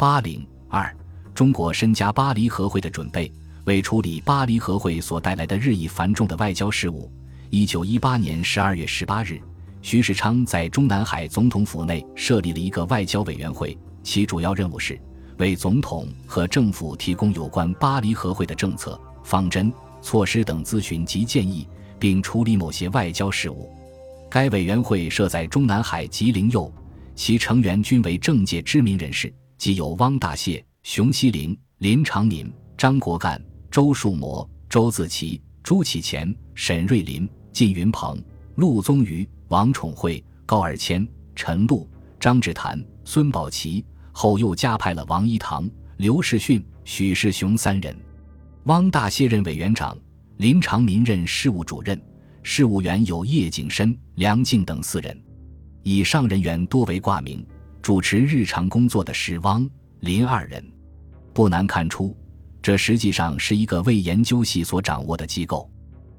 巴陵二，中国深加巴黎和会的准备，为处理巴黎和会所带来的日益繁重的外交事务。一九一八年十二月十八日，徐世昌在中南海总统府内设立了一个外交委员会，其主要任务是为总统和政府提供有关巴黎和会的政策、方针、措施等咨询及建议，并处理某些外交事务。该委员会设在中南海吉林右，其成员均为政界知名人士，即有汪大燮、熊希龄、林长民、张国干、周树模、周自齐、朱启潜、沈瑞林。靳云鹏、陆宗舆、王宠惠、高尔谦、陈露、张志坛、孙宝琦，后又加派了王一堂、刘世训、许世雄三人。汪大燮任委员长，林长民任事务主任，事务员有叶景深、梁静等四人。以上人员多为挂名，主持日常工作的是汪、林二人。不难看出，这实际上是一个为研究系所掌握的机构。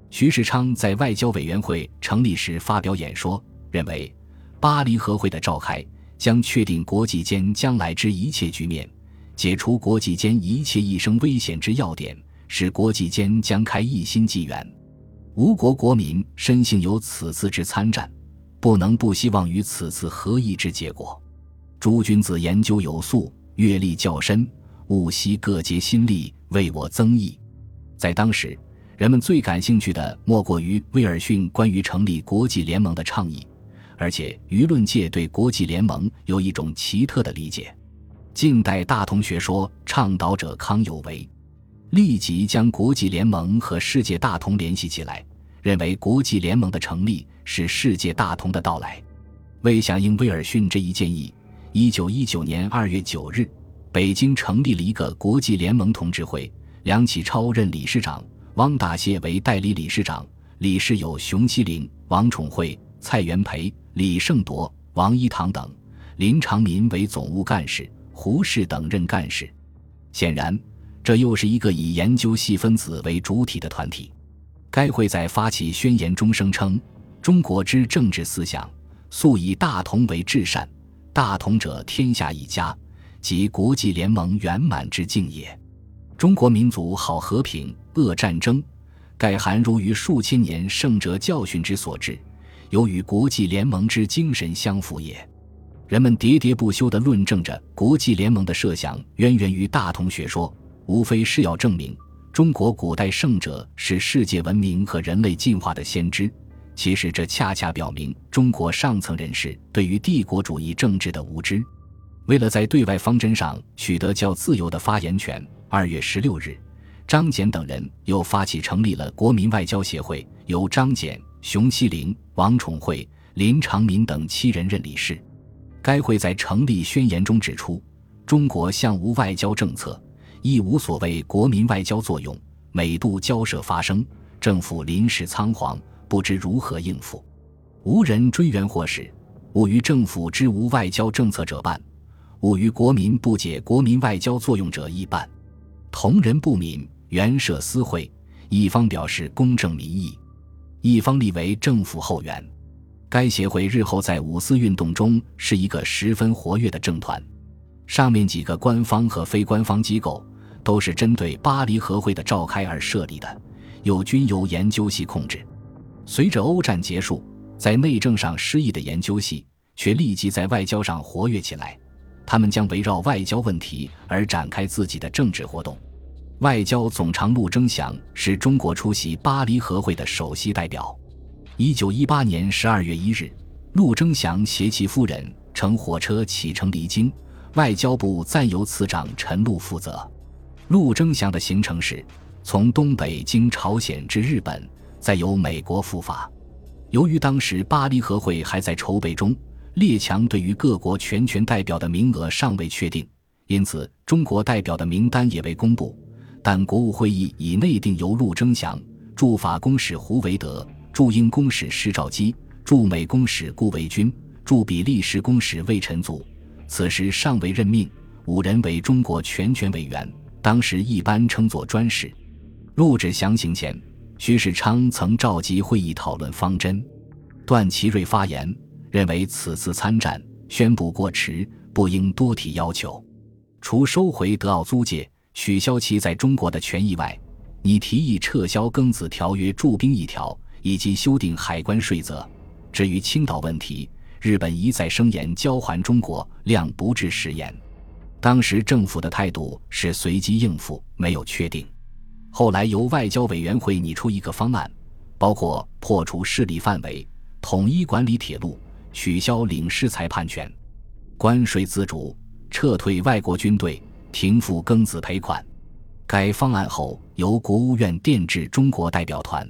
徐世昌在外交委员会成立时发表演说，认为巴黎和会的召开将确定国际间将来之一切局面，解除国际间一切一生危险之要点，使国际间将开一新纪元。吴国国民深信有此次之参战，不能不希望于此次合议之结果。诸君子研究有素，阅历较深，务惜各竭心力，为我增益。在当时。人们最感兴趣的莫过于威尔逊关于成立国际联盟的倡议，而且舆论界对国际联盟有一种奇特的理解。近代大同学说倡导者康有为，立即将国际联盟和世界大同联系起来，认为国际联盟的成立是世界大同的到来。为响应威尔逊这一建议，一九一九年二月九日，北京成立了一个国际联盟同志会，梁启超任理事长。汪大燮为代理理事长，理事有熊希龄、王宠惠、蔡元培、李胜铎、王一堂等；林长民为总务干事，胡适等任干事。显然，这又是一个以研究细分子为主体的团体。该会在发起宣言中声称：“中国之政治思想，素以大同为至善，大同者天下一家，即国际联盟圆满之境也。”中国民族好和平，恶战争，盖含如于数千年圣哲教训之所致，有与国际联盟之精神相符也。人们喋喋不休地论证着国际联盟的设想渊源于大同学说，无非是要证明中国古代圣者是世界文明和人类进化的先知。其实，这恰恰表明中国上层人士对于帝国主义政治的无知。为了在对外方针上取得较自由的发言权。二月十六日，张謇等人又发起成立了国民外交协会，由张謇、熊希龄、王宠惠、林长民等七人任理事。该会在成立宣言中指出：中国向无外交政策，亦无所谓国民外交作用。每度交涉发生，政府临时仓皇，不知如何应付，无人追源祸始，务于政府之无外交政策者办，吾于国民不解国民外交作用者亦办。同人不敏，原设私会，一方表示公正民意，一方立为政府后援。该协会日后在五四运动中是一个十分活跃的政团。上面几个官方和非官方机构都是针对巴黎和会的召开而设立的，又均由研究系控制。随着欧战结束，在内政上失意的研究系却立即在外交上活跃起来。他们将围绕外交问题而展开自己的政治活动。外交总长陆征祥是中国出席巴黎和会的首席代表。一九一八年十二月一日，陆征祥携其夫人乘火车启程离京，外交部暂由次长陈露负责。陆征祥的行程是从东北经朝鲜至日本，再由美国赴法。由于当时巴黎和会还在筹备中。列强对于各国全权代表的名额尚未确定，因此中国代表的名单也未公布。但国务会议已内定由陆征祥、驻法公使胡维德、驻英公使施肇基、驻美公使顾维钧、驻比利时公使魏晨祖，此时尚未任命。五人为中国全权委员，当时一般称作专使。录制详行前，徐世昌曾召集会议讨论方针。段祺瑞发言。认为此次参战宣布过迟，不应多提要求。除收回德奥租界、取消其在中国的权益外，你提议撤销庚子条约驻兵一条，以及修订海关税则。至于青岛问题，日本一再声言交还中国量不至食言。当时政府的态度是随机应付，没有确定。后来由外交委员会拟出一个方案，包括破除势力范围、统一管理铁路、取消领事裁判权、关税自主。撤退外国军队，停付庚子赔款。该方案后由国务院电致中国代表团。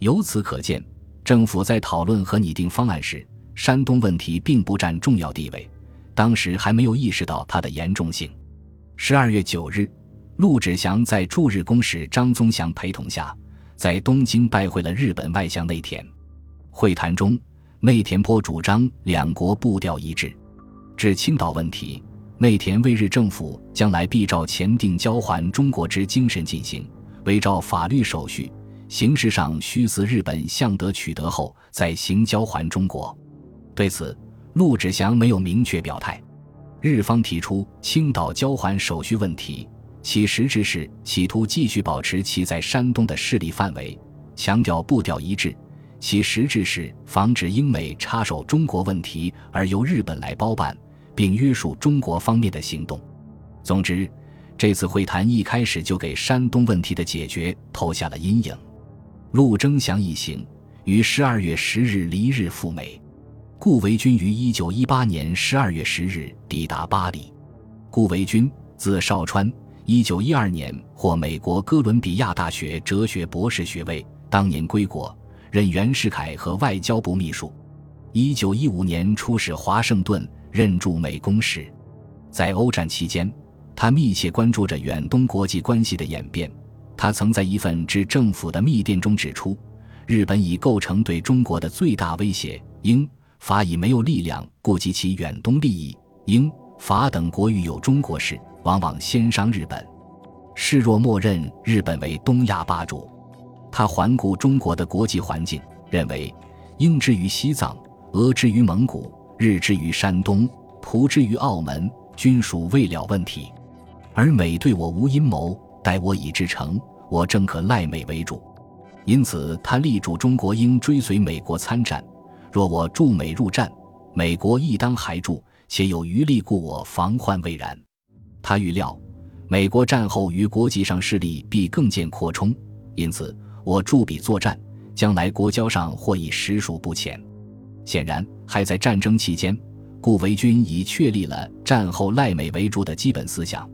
由此可见，政府在讨论和拟定方案时，山东问题并不占重要地位。当时还没有意识到它的严重性。十二月九日，陆志祥在驻日公使张宗祥陪同下，在东京拜会了日本外相内田。会谈中，内田颇主张两国步调一致。至青岛问题。内田为日政府将来必照前定交还中国之精神进行，为照法律手续，形式上需自日本向德取得后再行交还中国。对此，陆志祥没有明确表态。日方提出青岛交还手续问题，其实质是企图继续保持其在山东的势力范围，强调步调一致；其实质是防止英美插手中国问题而由日本来包办。并约束中国方面的行动。总之，这次会谈一开始就给山东问题的解决投下了阴影。陆征祥一行于十二月十日离日赴美，顾维钧于一九一八年十二月十日抵达巴黎。顾维钧，字少川，一九一二年获美国哥伦比亚大学哲学博士学位，当年归国，任袁世凯和外交部秘书。一九一五年出使华盛顿。任驻美公使，在欧战期间，他密切关注着远东国际关系的演变。他曾在一份致政府的密电中指出，日本已构成对中国的最大威胁，英法已没有力量顾及其远东利益。英法等国遇有中国事，往往先伤日本，视若默认日本为东亚霸主。他环顾中国的国际环境，认为英之于西藏，俄之于蒙古。日之于山东，葡之于澳门，均属未了问题；而美对我无阴谋，待我已至诚，我正可赖美为主。因此，他力主中国应追随美国参战。若我助美入战，美国亦当还助，且有余力故我防患未然。他预料，美国战后于国际上势力必更见扩充，因此我驻彼作战，将来国交上或已实属不浅。显然，还在战争期间，顾维钧已确立了战后赖美为主的基本思想。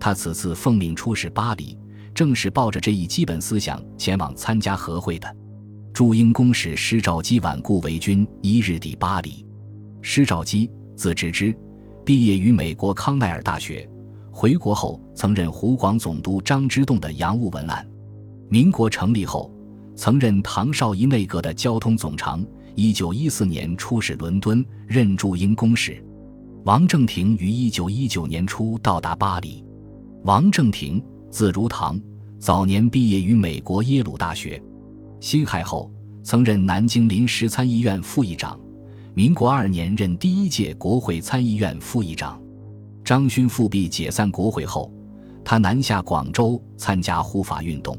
他此次奉命出使巴黎，正是抱着这一基本思想前往参加和会的。驻英公使施肇基晚顾维钧一日抵巴黎。施肇基，字知之，毕业于美国康奈尔大学，回国后曾任湖广总督张之洞的洋务文案。民国成立后，曾任唐绍仪内阁的交通总长。一九一四年出使伦敦，任驻英公使。王正廷于一九一九年初到达巴黎。王正廷，字如堂，早年毕业于美国耶鲁大学。辛亥后，曾任南京临时参议院副议长。民国二年任第一届国会参议院副议长。张勋复辟解散国会后，他南下广州参加护法运动，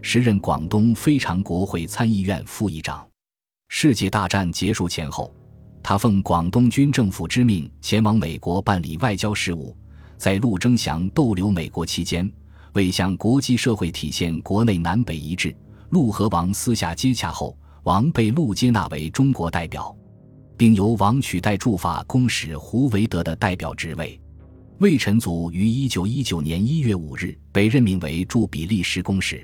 时任广东非常国会参议院副议长。世界大战结束前后，他奉广东军政府之命前往美国办理外交事务。在陆征祥逗留美国期间，为向国际社会体现国内南北一致，陆和王私下接洽后，王被陆接纳为中国代表，并由王取代驻法公使胡维德的代表职位。魏晨祖于一九一九年一月五日被任命为驻比利时公使。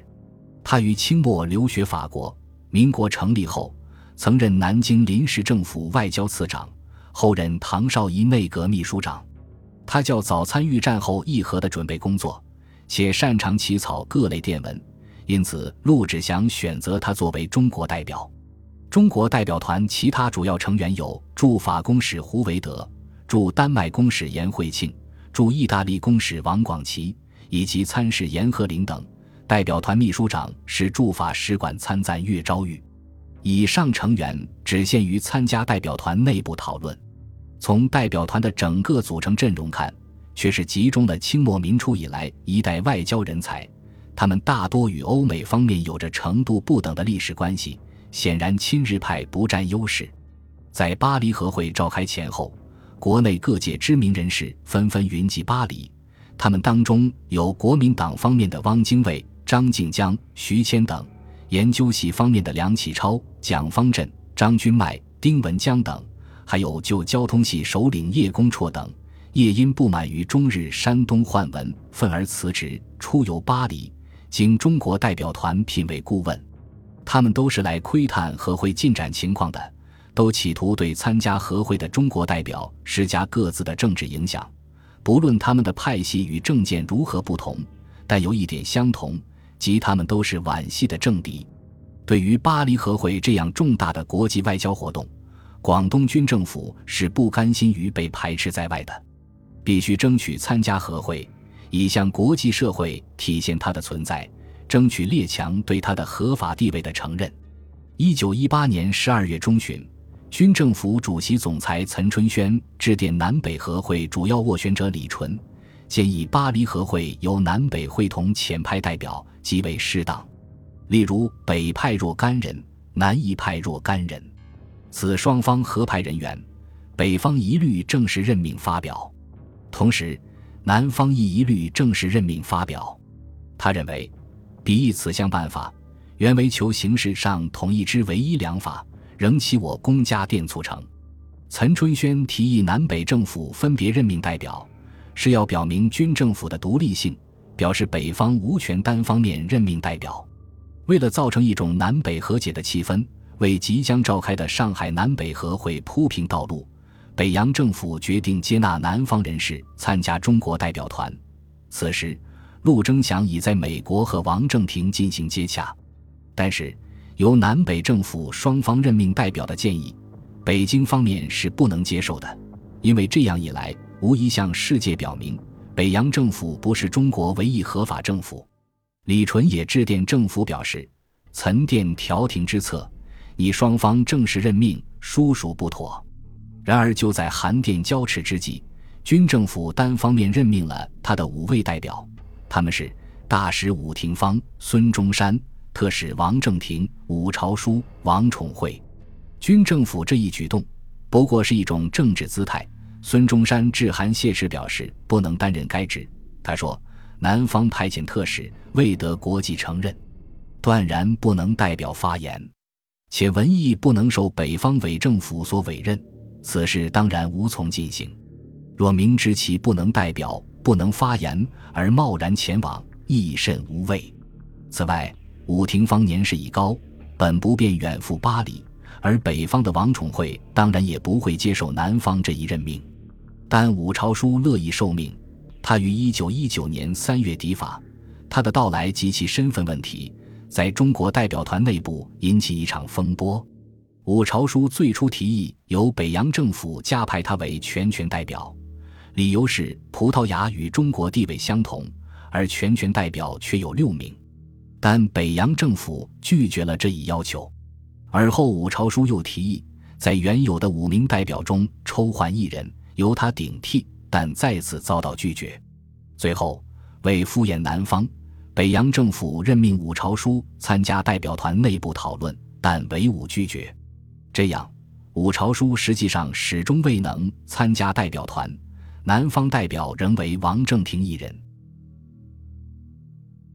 他于清末留学法国，民国成立后。曾任南京临时政府外交次长，后任唐绍仪内阁秘书长。他较早参与战后议和的准备工作，且擅长起草各类电文，因此陆志祥选择他作为中国代表。中国代表团其他主要成员有驻法公使胡维德、驻丹麦公使严惠庆、驻意大利公使王广奇以及参事严鹤龄等。代表团秘书长是驻法使馆参赞岳昭玉。以上成员只限于参加代表团内部讨论。从代表团的整个组成阵容看，却是集中了清末民初以来一代外交人才，他们大多与欧美方面有着程度不等的历史关系，显然亲日派不占优势。在巴黎和会召开前后，国内各界知名人士纷纷云集巴黎，他们当中有国民党方面的汪精卫、张静江、徐谦等，研究系方面的梁启超、蒋方震、张君迈、丁文江等，还有旧交通系首领叶公绰等。叶因不满于中日山东换文，愤而辞职，出游巴黎，经中国代表团聘为顾问。他们都是来窥探和会进展情况的，都企图对参加和会的中国代表施加各自的政治影响。不论他们的派系与政见如何不同，但有一点相同，即他们都是皖系的政敌。对于巴黎和会这样重大的国际外交活动，广东军政府是不甘心于被排斥在外的。必须争取参加和会，以向国际社会体现它的存在，争取列强对它的合法地位的承认。一九一八年十二月中旬，军政府主席总裁岑春轩致电南北和会主要斡旋者李纯，建议巴黎和会由南北会同遣派代表极为适当。例如，北派若干人，南一派若干人，此双方合派人员，北方一律正式任命发表。同时，南方亦一律正式任命发表。他认为，比议此项办法，原为求形式上统一之唯一良法，仍起我公家店促成。岑春轩提议南北政府分别任命代表，是要表明军政府的独立性，表示北方无权单方面任命代表。为了造成一种南北和解的气氛，为即将召开的上海南北和会铺平道路。北洋政府决定接纳南方人士参加中国代表团。此时，陆征祥已在美国和王正廷进行接洽。但是，由南北政府双方任命代表的建议，北京方面是不能接受的，因为这样一来，无疑向世界表明北洋政府不是中国唯一合法政府。李纯也致电政府表示：“岑电调停之策，你双方正式任命，殊属不妥。”然而，就在韩电交持之际，军政府单方面任命了他的五位代表，他们是大使武廷芳、孙中山、特使王正廷、武朝书、王宠惠。军政府这一举动不过是一种政治姿态。孙中山致函谢持，表示不能担任该职。他说：“南方派遣特使未得国际承认，断然不能代表发言，且文艺不能受北方伪政府所委任。”此事当然无从进行。若明知其不能代表、不能发言而贸然前往，亦甚无谓。此外，武廷芳年事已高，本不便远赴巴黎，而北方的王宠惠当然也不会接受南方这一任命。但武朝书乐意受命，他于一九一九年三月抵法，他的到来及其身份问题，在中国代表团内部引起一场风波。武朝书最初提议由北洋政府加派他为全权代表，理由是葡萄牙与中国地位相同，而全权代表却有六名。但北洋政府拒绝了这一要求。而后武朝书又提议在原有的五名代表中抽换一人由他顶替，但再次遭到拒绝。最后为敷衍南方，北洋政府任命武朝书参加代表团内部讨论，但唯武拒绝。这样，武朝书实际上始终未能参加代表团，南方代表仍为王正廷一人。